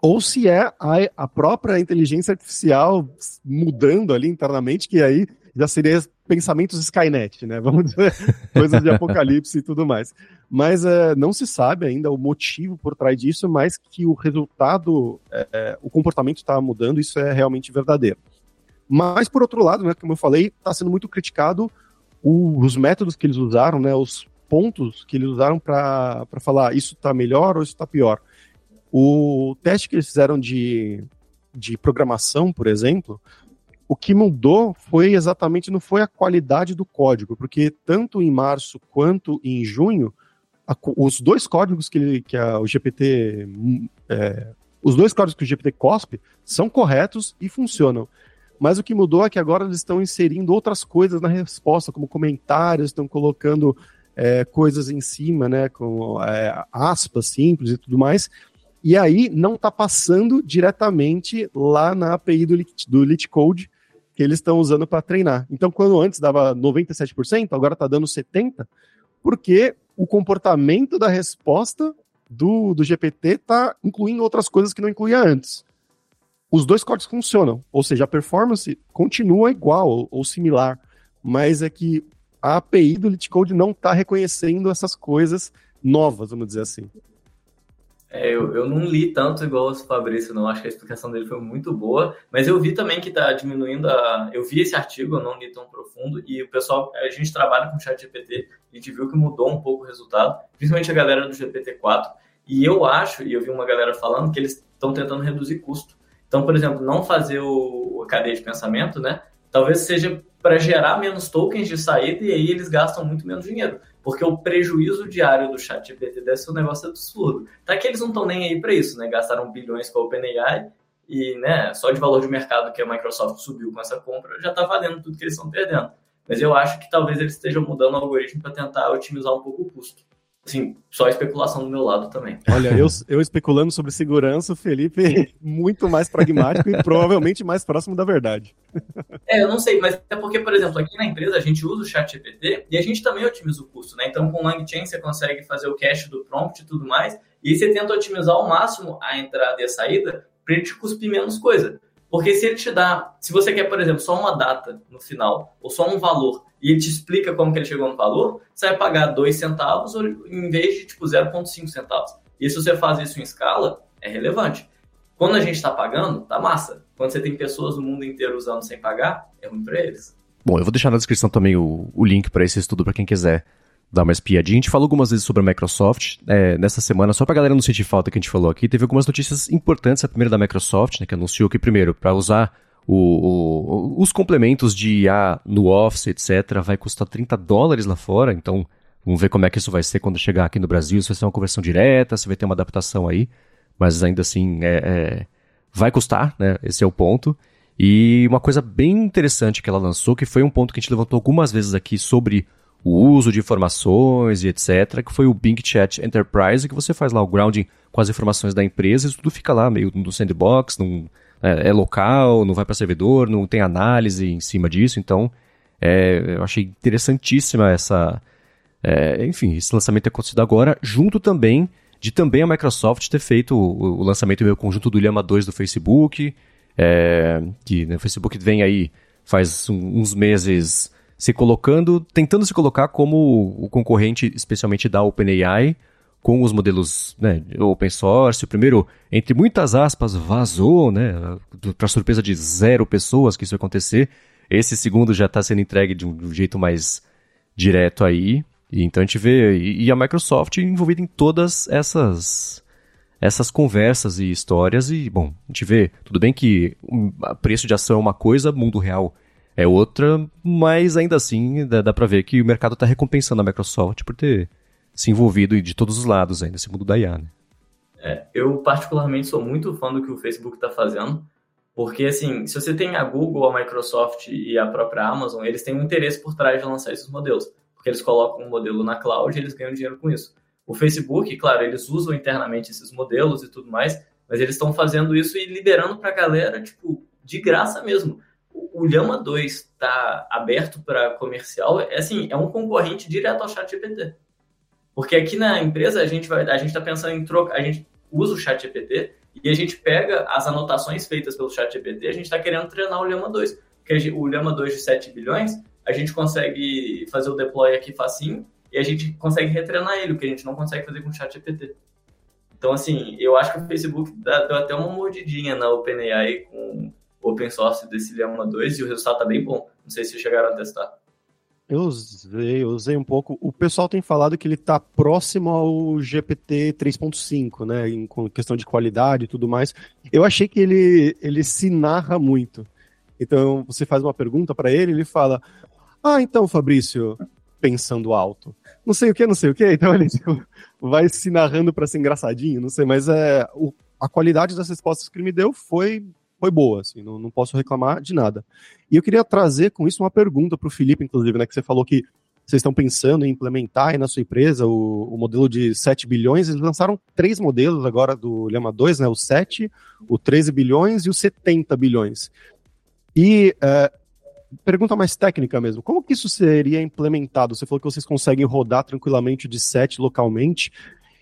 S3: ou se é a, a própria inteligência artificial mudando ali internamente, que aí já seria pensamentos Skynet, né? Vamos dizer, coisas de apocalipse e tudo mais. Mas é, não se sabe ainda o motivo por trás disso, mas que o resultado, é, o comportamento está mudando, isso é realmente verdadeiro. Mas, por outro lado, né, como eu falei, está sendo muito criticado o, os métodos que eles usaram, né, os pontos que eles usaram para falar isso está melhor ou isso está pior. O teste que eles fizeram de, de programação, por exemplo, o que mudou foi exatamente, não foi a qualidade do código, porque tanto em março quanto em junho, a, os dois códigos que, que a, o GPT. É, os dois códigos que o GPT cospe são corretos e funcionam. Mas o que mudou é que agora eles estão inserindo outras coisas na resposta, como comentários, estão colocando é, coisas em cima, né, com é, aspas simples e tudo mais. E aí não está passando diretamente lá na API do, do LeetCode que eles estão usando para treinar. Então, quando antes dava 97%, agora está dando 70%, porque o comportamento da resposta do, do GPT está incluindo outras coisas que não incluía antes os dois códigos funcionam, ou seja, a performance continua igual ou, ou similar, mas é que a API do LeetCode não está reconhecendo essas coisas novas, vamos dizer assim.
S2: É, eu, eu não li tanto igual o Fabrício, não. Acho que a explicação dele foi muito boa. Mas eu vi também que está diminuindo a. Eu vi esse artigo, eu não li tão profundo. E o pessoal, a gente trabalha com o chat GPT, a gente viu que mudou um pouco o resultado, principalmente a galera do GPT-4. E eu acho, e eu vi uma galera falando, que eles estão tentando reduzir custo. Então, por exemplo, não fazer o, a cadeia de pensamento, né? Talvez seja para gerar menos tokens de saída e aí eles gastam muito menos dinheiro. Porque o prejuízo diário do chat GPT deve ser um negócio absurdo. Tá que eles não estão nem aí para isso, né? Gastaram bilhões com a OpenAI e, né, só de valor de mercado que a Microsoft subiu com essa compra já está valendo tudo que eles estão perdendo. Mas eu acho que talvez eles estejam mudando o algoritmo para tentar otimizar um pouco o custo. Assim, só especulação do meu lado também.
S3: Olha, eu, eu especulando sobre segurança, o Felipe muito mais pragmático e provavelmente mais próximo da verdade.
S2: É, eu não sei, mas é porque, por exemplo, aqui na empresa a gente usa o chat GPT e a gente também otimiza o custo, né? Então, com o LangChain você consegue fazer o cache do prompt e tudo mais, e aí você tenta otimizar ao máximo a entrada e a saída para ele te cuspir menos coisa. Porque se ele te dá, se você quer, por exemplo, só uma data no final, ou só um valor, e ele te explica como que ele chegou no valor, você vai pagar 2 centavos em vez de tipo 0,5 centavos. E se você faz isso em escala, é relevante. Quando a gente está pagando, tá massa. Quando você tem pessoas no mundo inteiro usando sem pagar, é ruim para eles.
S1: Bom, eu vou deixar na descrição também o, o link para esse estudo para quem quiser dar uma espiadinha. A gente falou algumas vezes sobre a Microsoft é, nessa semana, só pra galera não sentir falta que a gente falou aqui, teve algumas notícias importantes. A primeira da Microsoft, né, que anunciou que, primeiro, para usar o, o, os complementos de IA no Office, etc., vai custar 30 dólares lá fora, então vamos ver como é que isso vai ser quando chegar aqui no Brasil, se vai ser uma conversão direta, se vai ter uma adaptação aí, mas ainda assim é, é, vai custar, né? Esse é o ponto. E uma coisa bem interessante que ela lançou, que foi um ponto que a gente levantou algumas vezes aqui sobre o uso de informações e etc., que foi o Bing Chat Enterprise, que você faz lá o grounding com as informações da empresa, e tudo fica lá meio no sandbox, num, é, é local, não vai para servidor, não tem análise em cima disso, então é, eu achei interessantíssima essa. É, enfim, esse lançamento ter acontecido agora, junto também de também a Microsoft ter feito o, o lançamento meio conjunto do Llama 2 do Facebook, é, que né, o Facebook vem aí faz um, uns meses se colocando, tentando se colocar como o concorrente, especialmente da OpenAI, com os modelos né, open source. O primeiro, entre muitas aspas, vazou, né, para surpresa de zero pessoas que isso ia acontecer. Esse segundo já está sendo entregue de um, jeito mais direto aí. E então a gente vê e, a Microsoft envolvida em todas essas essas conversas e histórias e bom, a gente vê, tudo bem que o preço de ação é uma coisa, mundo real é outra, mas ainda assim dá, dá para ver que o mercado está recompensando a Microsoft por ter se envolvido de todos os lados ainda nesse mundo da IA. Né?
S2: É, eu particularmente sou muito fã do que o Facebook está fazendo, porque assim, se você tem a Google, a Microsoft e a própria Amazon, eles têm um interesse por trás de lançar esses modelos, porque eles colocam um modelo na cloud e eles ganham dinheiro com isso. O Facebook, claro, eles usam internamente esses modelos e tudo mais, mas eles estão fazendo isso e liberando para a galera, tipo, de graça mesmo. O Llama 2 está aberto para comercial, é assim, é um concorrente direto ao ChatGPT. Porque aqui na empresa a gente vai, a gente está pensando em trocar, a gente usa o ChatGPT e a gente pega as anotações feitas pelo ChatGPT, a gente está querendo treinar o Llama 2. Porque o Llama 2 de 7 bilhões, a gente consegue fazer o deploy aqui facinho e a gente consegue retreinar ele, o que a gente não consegue fazer com o ChatGPT. Então, assim, eu acho que o Facebook deu até uma mordidinha na OpenAI com open source desse Llama 2 e o resultado está bem bom. Não sei se chegaram a testar.
S3: Eu usei, eu usei um pouco. O pessoal tem falado que ele está próximo ao GPT 3.5, né? Em questão de qualidade e tudo mais. Eu achei que ele, ele se narra muito. Então, você faz uma pergunta para ele, ele fala: Ah, então, Fabrício, pensando alto. Não sei o que, não sei o que. Então ele tipo, vai se narrando para ser engraçadinho, não sei, mas é, o, a qualidade das respostas que ele me deu foi foi boa, assim, não, não posso reclamar de nada. E eu queria trazer com isso uma pergunta para o Felipe, inclusive, né, que você falou que vocês estão pensando em implementar aí na sua empresa o, o, modelo de 7 bilhões. Eles lançaram três modelos agora do Lema 2, né? O 7, o 13 bilhões e o 70 bilhões. E é, pergunta mais técnica mesmo, como que isso seria implementado? Você falou que vocês conseguem rodar tranquilamente de 7 localmente.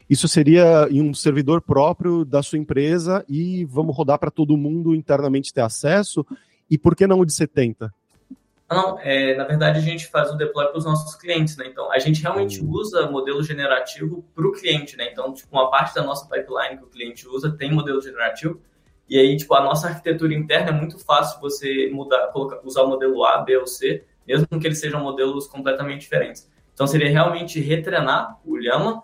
S3: Isso seria em um servidor próprio da sua empresa e vamos rodar para todo mundo internamente ter acesso? E por que não o de 70?
S2: Não, é, na verdade a gente faz o deploy para os nossos clientes, né? Então a gente realmente uhum. usa modelo generativo para o cliente, né? Então, tipo, uma parte da nossa pipeline que o cliente usa tem modelo generativo. E aí, tipo, a nossa arquitetura interna é muito fácil você mudar, colocar, usar o modelo A, B ou C, mesmo que eles sejam modelos completamente diferentes. Então seria realmente retreinar o Llama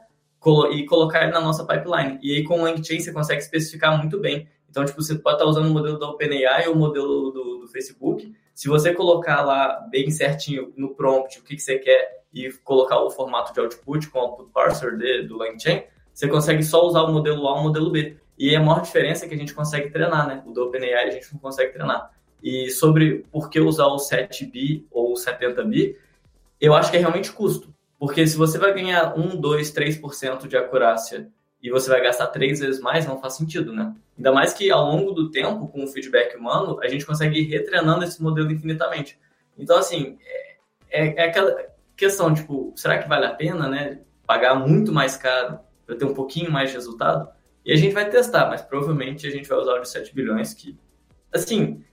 S2: e colocar ele na nossa pipeline. E aí com o LangChain você consegue especificar muito bem. Então, tipo, você pode estar usando o modelo da OpenAI ou o modelo do, do Facebook. Se você colocar lá bem certinho no prompt o que, que você quer e colocar o formato de output com o output parser de, do LangChain, você consegue só usar o modelo A ou o modelo B. E a maior diferença é que a gente consegue treinar, né? O do OpenAI a gente não consegue treinar. E sobre por que usar o 7B ou o 70B, eu acho que é realmente custo. Porque se você vai ganhar 1, 2, 3% de acurácia e você vai gastar três vezes mais, não faz sentido, né? Ainda mais que ao longo do tempo, com o feedback humano, a gente consegue ir retreinando esse modelo infinitamente. Então, assim, é, é, é aquela questão, tipo, será que vale a pena, né? Pagar muito mais caro para ter um pouquinho mais de resultado? E a gente vai testar, mas provavelmente a gente vai usar o de 7 bilhões que, assim,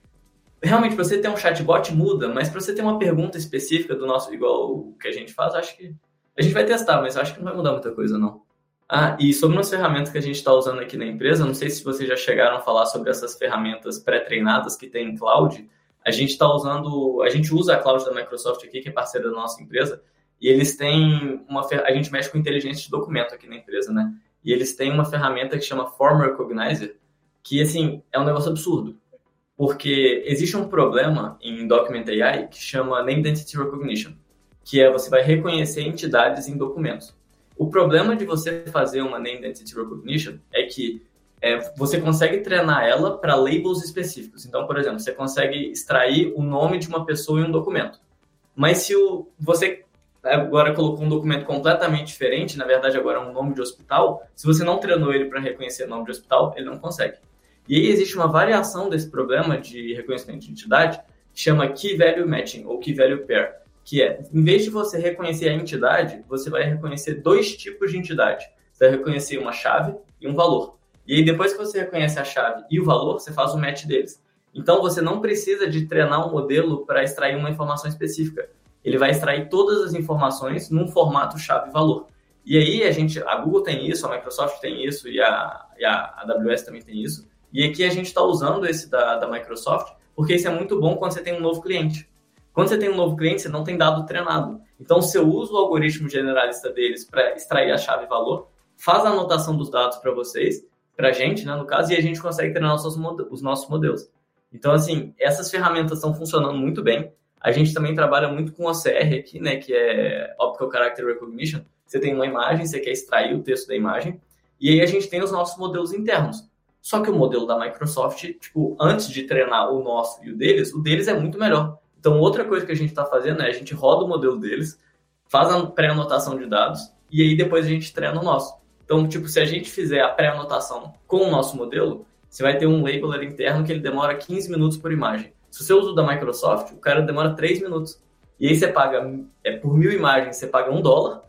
S2: realmente, para você ter um chatbot, muda, mas para você ter uma pergunta específica do nosso, igual o que a gente faz, acho que. A gente vai testar, mas acho que não vai mudar muita coisa, não. Ah, e sobre umas ferramentas que a gente está usando aqui na empresa, não sei se vocês já chegaram a falar sobre essas ferramentas pré-treinadas que tem em cloud. A gente está usando, a gente usa a cloud da Microsoft aqui, que é parceira da nossa empresa, e eles têm uma, a gente mexe com inteligência de documento aqui na empresa, né? E eles têm uma ferramenta que chama Form Recognizer, que assim é um negócio absurdo porque existe um problema em Document AI que chama Name Identity Recognition, que é você vai reconhecer entidades em documentos. O problema de você fazer uma Name Identity Recognition é que é, você consegue treinar ela para labels específicos. Então, por exemplo, você consegue extrair o nome de uma pessoa em um documento. Mas se o, você agora colocou um documento completamente diferente, na verdade agora é um nome de hospital, se você não treinou ele para reconhecer nome de hospital, ele não consegue. E aí existe uma variação desse problema de reconhecimento de entidade que chama Key Value Matching ou Key Value Pair, que é, em vez de você reconhecer a entidade, você vai reconhecer dois tipos de entidade. Você vai reconhecer uma chave e um valor. E aí depois que você reconhece a chave e o valor, você faz o match deles. Então você não precisa de treinar um modelo para extrair uma informação específica. Ele vai extrair todas as informações num formato chave-valor. E aí a gente, a Google tem isso, a Microsoft tem isso e a, e a AWS também tem isso. E aqui a gente está usando esse da, da Microsoft, porque isso é muito bom quando você tem um novo cliente. Quando você tem um novo cliente, você não tem dado treinado. Então, se eu uso o algoritmo generalista deles para extrair a chave valor, faz a anotação dos dados para vocês, para a gente, né, no caso, e a gente consegue treinar os nossos, os nossos modelos. Então, assim, essas ferramentas estão funcionando muito bem. A gente também trabalha muito com OCR aqui, né, que é Optical Character Recognition. Você tem uma imagem, você quer extrair o texto da imagem, e aí a gente tem os nossos modelos internos. Só que o modelo da Microsoft, tipo, antes de treinar o nosso e o deles, o deles é muito melhor. Então, outra coisa que a gente está fazendo é a gente roda o modelo deles, faz a pré-anotação de dados, e aí depois a gente treina o nosso. Então, tipo, se a gente fizer a pré-anotação com o nosso modelo, você vai ter um labeler interno que ele demora 15 minutos por imagem. Se você usa o da Microsoft, o cara demora 3 minutos. E aí você paga, é, por mil imagens, você paga um dólar.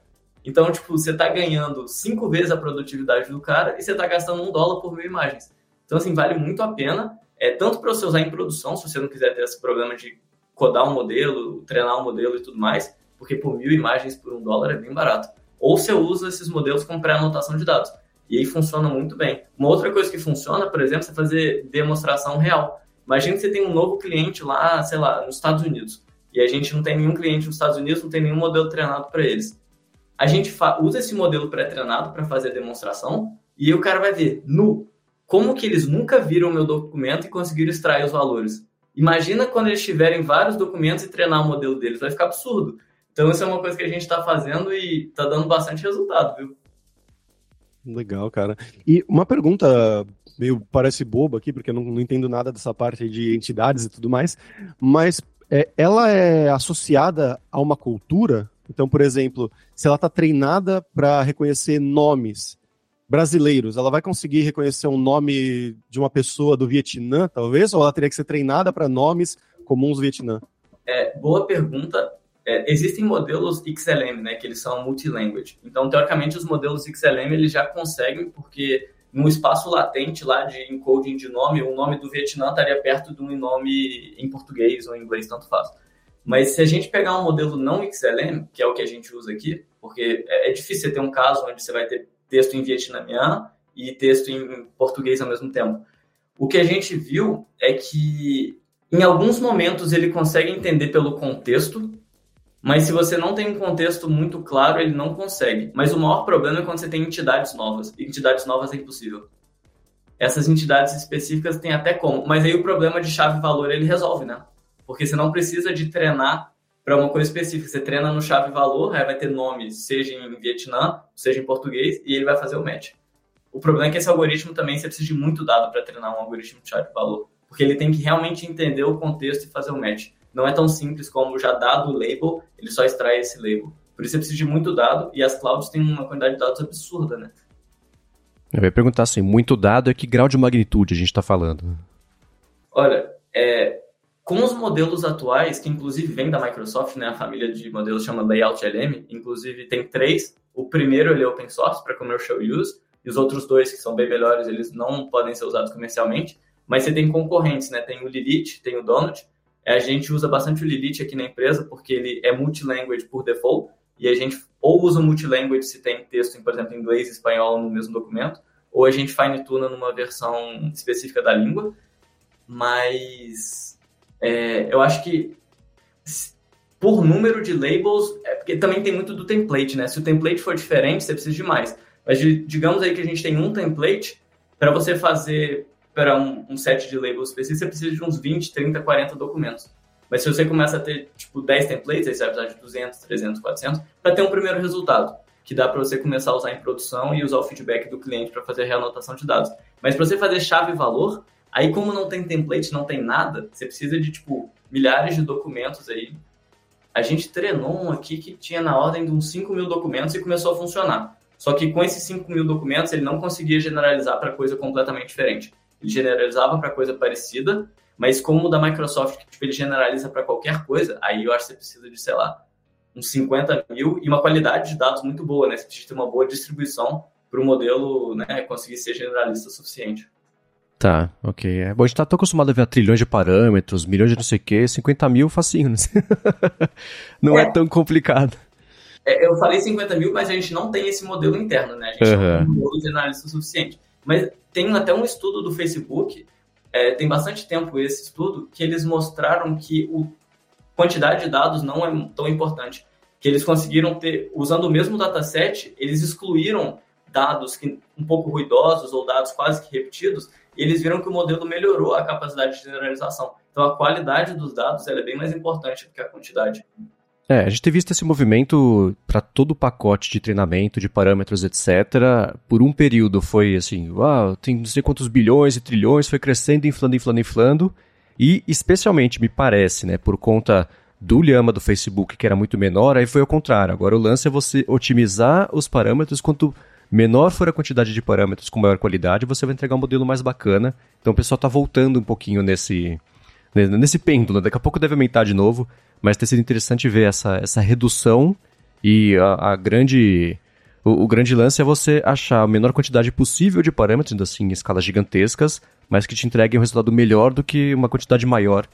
S2: Então, tipo, você está ganhando cinco vezes a produtividade do cara e você está gastando um dólar por mil imagens. Então, assim, vale muito a pena, é, tanto para você usar em produção, se você não quiser ter esse problema de codar um modelo, treinar um modelo e tudo mais, porque por mil imagens por um dólar é bem barato. Ou você usa esses modelos com pré-anotação de dados. E aí funciona muito bem. Uma outra coisa que funciona, por exemplo, é fazer demonstração real. Imagina que você tem um novo cliente lá, sei lá, nos Estados Unidos. E a gente não tem nenhum cliente nos Estados Unidos, não tem nenhum modelo treinado para eles. A gente usa esse modelo pré-treinado para fazer a demonstração e o cara vai ver nu como que eles nunca viram o meu documento e conseguiram extrair os valores. Imagina quando eles tiverem vários documentos e treinar o modelo deles, vai ficar absurdo. Então, isso é uma coisa que a gente está fazendo e está dando bastante resultado, viu?
S3: Legal, cara. E uma pergunta meio parece boba aqui, porque eu não, não entendo nada dessa parte de entidades e tudo mais, mas é, ela é associada a uma cultura? Então, por exemplo, se ela está treinada para reconhecer nomes brasileiros, ela vai conseguir reconhecer um nome de uma pessoa do Vietnã, talvez? Ou ela teria que ser treinada para nomes comuns do Vietnã?
S2: É, boa pergunta é, existem modelos XLM, né, que eles são multilanguage. Então, teoricamente, os modelos XLM eles já conseguem, porque no espaço latente lá de encoding de nome, o nome do Vietnã estaria perto de um nome em português ou em inglês, tanto faz. Mas se a gente pegar um modelo não XLM, que é o que a gente usa aqui, porque é, é difícil ter um caso onde você vai ter texto em vietnamiano e texto em português ao mesmo tempo. O que a gente viu é que em alguns momentos ele consegue entender pelo contexto mas se você não tem um contexto muito claro, ele não consegue. Mas o maior problema é quando você tem entidades novas. entidades novas é impossível. Essas entidades específicas tem até como. Mas aí o problema de chave-valor ele resolve, né? Porque você não precisa de treinar para uma coisa específica. Você treina no chave-valor, aí vai ter nome, seja em Vietnã, seja em português, e ele vai fazer o match. O problema é que esse algoritmo também você precisa de muito dado para treinar um algoritmo de chave-valor. Porque ele tem que realmente entender o contexto e fazer o match não é tão simples como já dado o label, ele só extrai esse label. Por isso você precisa de muito dado e as clouds têm uma quantidade de dados absurda, né?
S1: Eu ia perguntar assim, muito dado é que grau de magnitude a gente está falando?
S2: Olha, é, com os modelos atuais, que inclusive vem da Microsoft, né, a família de modelos chama Layout LM, inclusive tem três. O primeiro ele é open source para commercial use, e os outros dois, que são bem melhores, eles não podem ser usados comercialmente. Mas você tem concorrentes, né? Tem o Lilith, tem o Donut, é, a gente usa bastante o Lilith aqui na empresa porque ele é multilanguage por default e a gente ou usa o multilanguage se tem texto, por exemplo, inglês e espanhol no mesmo documento, ou a gente fine tuna numa versão específica da língua. Mas é, eu acho que por número de labels, é porque também tem muito do template, né? Se o template for diferente, você precisa de mais. Mas digamos aí que a gente tem um template para você fazer para um, um, set de labels específicos, você precisa de uns 20, 30, 40 documentos. Mas se você começa a ter, tipo, 10 templates, aí você vai precisar de 200, 300, 400, para ter um primeiro resultado, que dá para você começar a usar em produção e usar o feedback do cliente para fazer a reanotação de dados. Mas para você fazer chave e valor, aí como não tem template, não tem nada, você precisa de, tipo, milhares de documentos aí. A gente treinou um aqui que tinha na ordem de uns 5 mil documentos e começou a funcionar. Só que com esses 5 mil documentos, ele não conseguia generalizar para coisa completamente diferente ele generalizava para coisa parecida, mas como o da Microsoft, tipo, ele generaliza para qualquer coisa, aí eu acho que você precisa de, sei lá, uns 50 mil e uma qualidade de dados muito boa, né? Você precisa ter uma boa distribuição para o modelo né, conseguir ser generalista o suficiente.
S1: Tá, ok. É, bom, a gente tá tão acostumado a ver trilhões de parâmetros, milhões de não sei o quê, 50 mil facinho, né? não é. é. tão complicado.
S2: É, eu falei 50 mil, mas a gente não tem esse modelo interno, né? A gente uhum. não tem um modelo suficiente. Mas tem até um estudo do Facebook, é, tem bastante tempo esse estudo, que eles mostraram que a quantidade de dados não é tão importante. Que eles conseguiram ter, usando o mesmo dataset, eles excluíram dados que, um pouco ruidosos ou dados quase que repetidos e eles viram que o modelo melhorou a capacidade de generalização. Então a qualidade dos dados é bem mais importante do que a quantidade.
S1: É, a gente tem visto esse movimento para todo o pacote de treinamento, de parâmetros, etc. Por um período foi assim, uau, tem não sei quantos bilhões e trilhões, foi crescendo, inflando, inflando, inflando. E especialmente, me parece, né, por conta do Lhama do Facebook, que era muito menor, aí foi ao contrário. Agora o lance é você otimizar os parâmetros, quanto menor for a quantidade de parâmetros com maior qualidade, você vai entregar um modelo mais bacana. Então o pessoal está voltando um pouquinho nesse, nesse pêndulo. Daqui a pouco deve aumentar de novo, mas tem sido interessante ver essa, essa redução e a, a grande. O, o, grande lance é você achar a menor quantidade possível de parâmetros, assim, em escalas gigantescas, mas que te entreguem um resultado melhor do que uma quantidade maior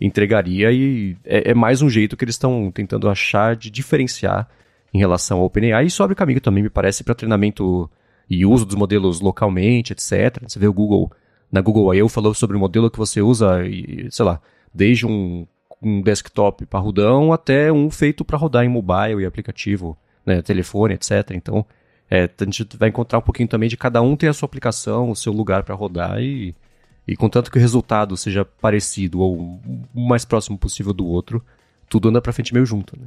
S1: entregaria. E é, é mais um jeito que eles estão tentando achar de diferenciar em relação ao OpenAI. E isso abre caminho também, me parece, para treinamento e uso dos modelos localmente, etc. Você vê o Google, na Google I.O. falou sobre o modelo que você usa, e, sei lá, desde um um desktop parrudão até um feito para rodar em mobile e aplicativo, né, telefone, etc. Então, é, a gente vai encontrar um pouquinho também de cada um ter a sua aplicação, o seu lugar para rodar e, e contanto que o resultado seja parecido ou o mais próximo possível do outro, tudo anda para frente meio junto, né?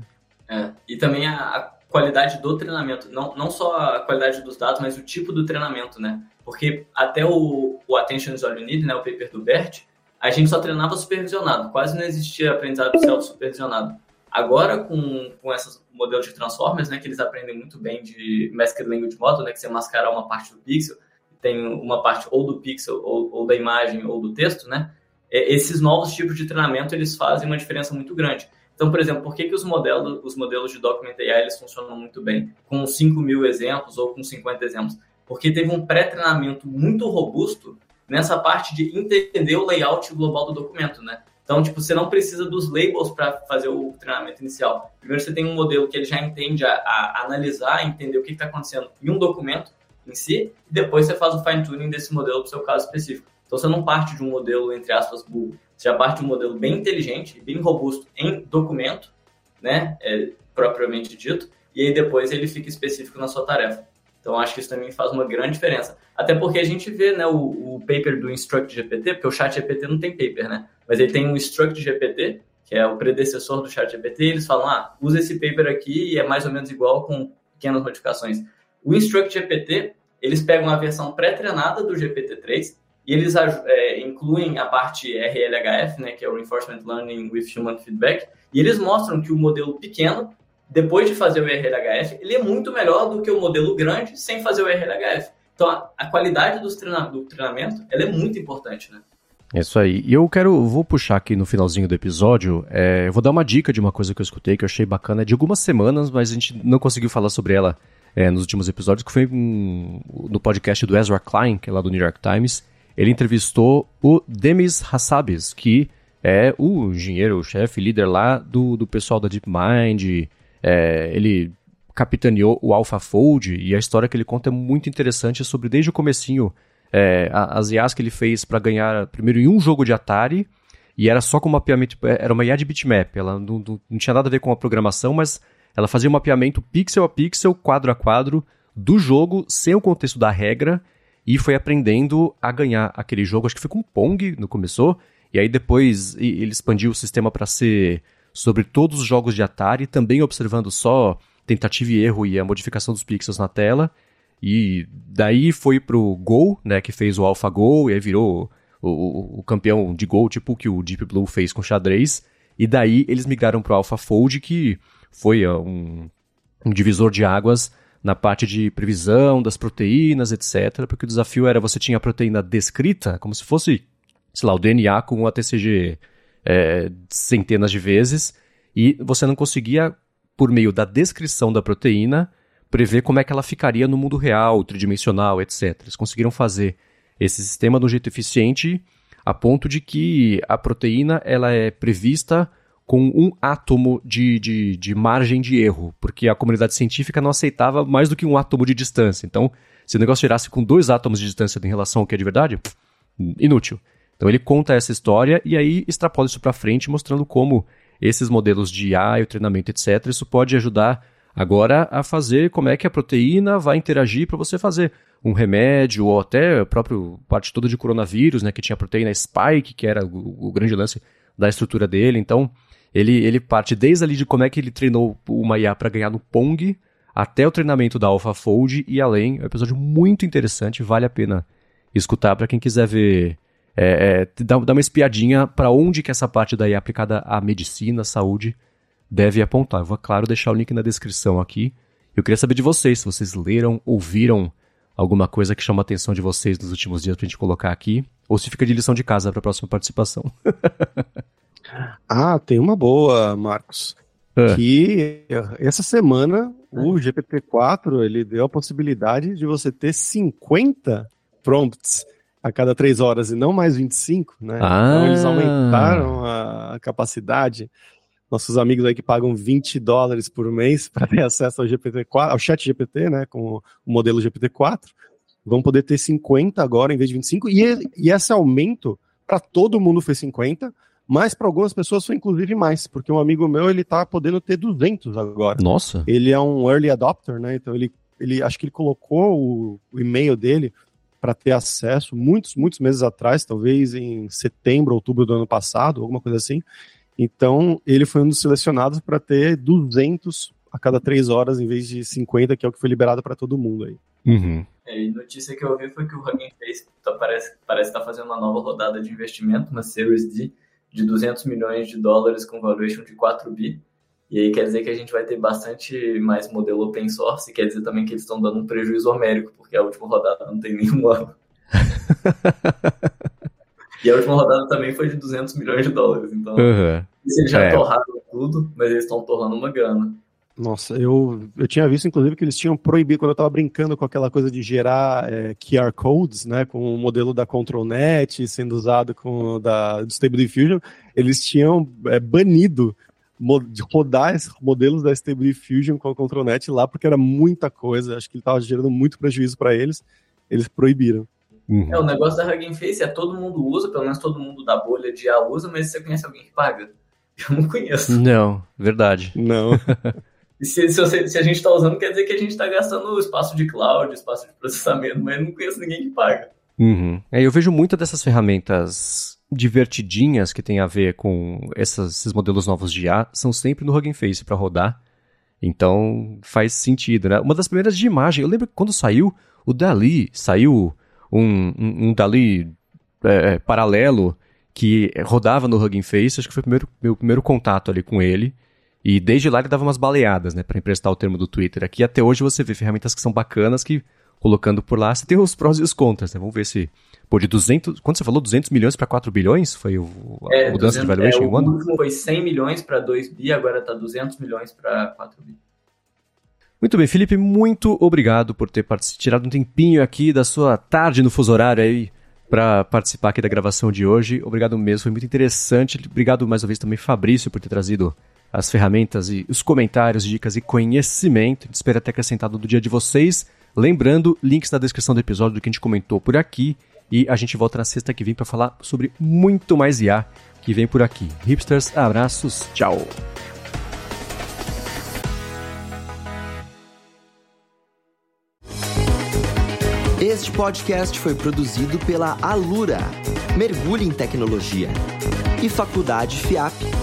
S2: É, e também a, a, qualidade do treinamento, não, não só a qualidade dos dados, mas o tipo do treinamento, né? Porque até o, o Attention is All You Need, né, o paper do Bert, a gente só treinava supervisionado, quase não existia aprendizado self-supervisionado. Agora, com, com esses modelos de transformers, né, que eles aprendem muito bem de Masked Language Model, né, que você mascarar uma parte do pixel, tem uma parte ou do pixel, ou, ou da imagem, ou do texto, né, esses novos tipos de treinamento, eles fazem uma diferença muito grande. Então, por exemplo, por que, que os, modelos, os modelos de Document AI eles funcionam muito bem? Com 5 mil exemplos ou com 50 exemplos? Porque teve um pré-treinamento muito robusto nessa parte de entender o layout global do documento, né? Então, tipo, você não precisa dos labels para fazer o treinamento inicial. Primeiro, você tem um modelo que ele já entende a, a analisar, entender o que está acontecendo em um documento em si, e depois você faz o fine-tuning desse modelo para o seu caso específico. Então, você não parte de um modelo, entre aspas, burro. Já parte um modelo bem inteligente, bem robusto em documento, né, é, propriamente dito, e aí depois ele fica específico na sua tarefa. Então, acho que isso também faz uma grande diferença. Até porque a gente vê né, o, o paper do Instruct GPT, porque o Chat GPT não tem paper, né? Mas ele tem o Instruct GPT, que é o predecessor do Chat GPT, e eles falam, ah, usa esse paper aqui e é mais ou menos igual com pequenas modificações. O Instruct GPT, eles pegam a versão pré-treinada do GPT-3 e eles é, incluem a parte RLHF, né, que é o Reinforcement Learning with Human Feedback, e eles mostram que o modelo pequeno depois de fazer o RLHF, ele é muito melhor do que o modelo grande sem fazer o RLHF. Então, a, a qualidade dos treina, do treinamento ela é muito importante, né?
S1: É isso aí. E eu quero, vou puxar aqui no finalzinho do episódio, é, eu vou dar uma dica de uma coisa que eu escutei que eu achei bacana de algumas semanas, mas a gente não conseguiu falar sobre ela é, nos últimos episódios, que foi um, no podcast do Ezra Klein, que é lá do New York Times. Ele entrevistou o Demis Hassabis, que é o engenheiro, o chefe, líder lá do, do pessoal da DeepMind, é, ele capitaneou o AlphaFold e a história que ele conta é muito interessante sobre desde o comecinho é, as IAs que ele fez para ganhar primeiro em um jogo de Atari e era só com mapeamento, era uma IA de bitmap, ela não, não, não tinha nada a ver com a programação, mas ela fazia um mapeamento pixel a pixel, quadro a quadro do jogo sem o contexto da regra e foi aprendendo a ganhar aquele jogo, acho que foi com Pong no começou, e aí depois ele expandiu o sistema para ser sobre todos os jogos de Atari, também observando só tentativa e erro e a modificação dos pixels na tela. E daí foi pro Go, né, que fez o AlphaGo, e aí virou o, o, o, campeão de Go, tipo que o Deep Blue fez com xadrez. E daí eles migraram pro AlphaFold, que foi uh, um, um divisor de águas na parte de previsão das proteínas, etc. Porque o desafio era você tinha a proteína descrita, como se fosse, sei lá, o DNA com o ATCG é, centenas de vezes, e você não conseguia, por meio da descrição da proteína, prever como é que ela ficaria no mundo real, tridimensional, etc. Eles conseguiram fazer esse sistema de um jeito eficiente, a ponto de que a proteína ela é prevista com um átomo de, de, de margem de erro, porque a comunidade científica não aceitava mais do que um átomo de distância. Então, se o negócio gerasse com dois átomos de distância em relação ao que é de verdade, inútil. Então ele conta essa história e aí extrapola isso para frente, mostrando como esses modelos de IA e o treinamento, etc., isso pode ajudar agora a fazer como é que a proteína vai interagir para você fazer um remédio ou até a própria parte toda de coronavírus, né, que tinha a proteína spike, que era o, o grande lance da estrutura dele. Então, ele, ele parte desde ali de como é que ele treinou uma IA para ganhar no Pong, até o treinamento da AlphaFold e além. É um episódio muito interessante, vale a pena escutar para quem quiser ver, é, é, dar, uma espiadinha para onde que essa parte daí é aplicada à medicina, saúde, deve apontar. Eu vou, claro, deixar o link na descrição aqui. Eu queria saber de vocês, se vocês leram, ouviram alguma coisa que chama a atenção de vocês nos últimos dias pra gente colocar aqui, ou se fica de lição de casa para a próxima participação.
S3: ah, tem uma boa, Marcos. É. Que essa semana o GPT-4 ele deu a possibilidade de você ter 50 prompts a cada três horas e não mais 25, né? Ah. Então eles aumentaram a capacidade. Nossos amigos aí que pagam 20 dólares por mês para ter acesso ao GPT-4, ao chat GPT, né, com o modelo GPT-4, vão poder ter 50 agora em vez de 25, e, e esse aumento para todo mundo foi 50, mas para algumas pessoas foi inclusive mais, porque um amigo meu ele tá podendo ter 200 agora.
S1: Nossa.
S3: Ele é um early adopter, né? Então ele, ele acho que ele colocou o, o e-mail dele para ter acesso muitos, muitos meses atrás, talvez em setembro, outubro do ano passado, alguma coisa assim. Então ele foi um dos selecionados para ter 200 a cada três horas em vez de 50, que é o que foi liberado para todo mundo aí.
S1: Uhum.
S2: É, e notícia que eu vi foi que o Hugging Face tá, parece parece estar tá fazendo uma nova rodada de investimento, uma Series D, de 200 milhões de dólares com valuation de 4 bi. E aí quer dizer que a gente vai ter bastante mais modelo open source, e quer dizer também que eles estão dando um prejuízo homérico, porque a última rodada não tem nenhum ano. e a última rodada também foi de 200 milhões de dólares, então
S1: uhum.
S2: eles já é. torraram tudo, mas eles estão torrando uma grana.
S3: Nossa, eu, eu tinha visto, inclusive, que eles tinham proibido, quando eu estava brincando com aquela coisa de gerar é, QR Codes, né, com o modelo da ControlNet sendo usado com da, do Stable Diffusion, eles tinham é, banido de rodar esses modelos da Stable Diffusion com a ControlNet lá, porque era muita coisa, acho que ele estava gerando muito prejuízo para eles, eles proibiram.
S2: Uhum. É, o negócio da Hugging Face é todo mundo usa, pelo menos todo mundo da bolha de A usa, mas você conhece alguém que paga? Eu não conheço.
S1: Não, verdade.
S3: Não.
S2: Se, se, você, se a gente está usando, quer dizer que a gente está gastando espaço de cloud, espaço de processamento, mas não conheço ninguém que paga.
S1: Uhum. É, eu vejo muitas dessas ferramentas divertidinhas que tem a ver com essas, esses modelos novos de IA, são sempre no Hugging Face para rodar. Então faz sentido, né? Uma das primeiras de imagem, eu lembro que quando saiu o Dali, saiu um, um, um Dali é, é paralelo que rodava no Hugging Face, acho que foi o primeiro, meu primeiro contato ali com ele. E desde lá ele dava umas baleadas, né, para emprestar o termo do Twitter. Aqui até hoje você vê ferramentas que são bacanas que colocando por lá, você tem os prós e os contras, né? Vamos ver se pô, de 200, quando você falou 200 milhões para 4 bilhões, foi o, a é, mudança 200, de valuation
S2: é,
S1: em um ano?
S2: Foi 100 milhões para 2 bi, agora tá 200 milhões para 4 bi.
S1: Muito bem, Felipe, muito obrigado por ter tirado um tempinho aqui da sua tarde no fuso horário aí para participar aqui da gravação de hoje. Obrigado mesmo, foi muito interessante. Obrigado mais uma vez também, Fabrício, por ter trazido as ferramentas e os comentários, dicas e conhecimento. Espero ter acrescentado do dia de vocês. Lembrando, links na descrição do episódio do que a gente comentou por aqui. E a gente volta na sexta que vem para falar sobre muito mais IA que vem por aqui. Hipsters, abraços, tchau!
S4: Este podcast foi produzido pela Alura. Mergulhe em tecnologia. E Faculdade FIAP.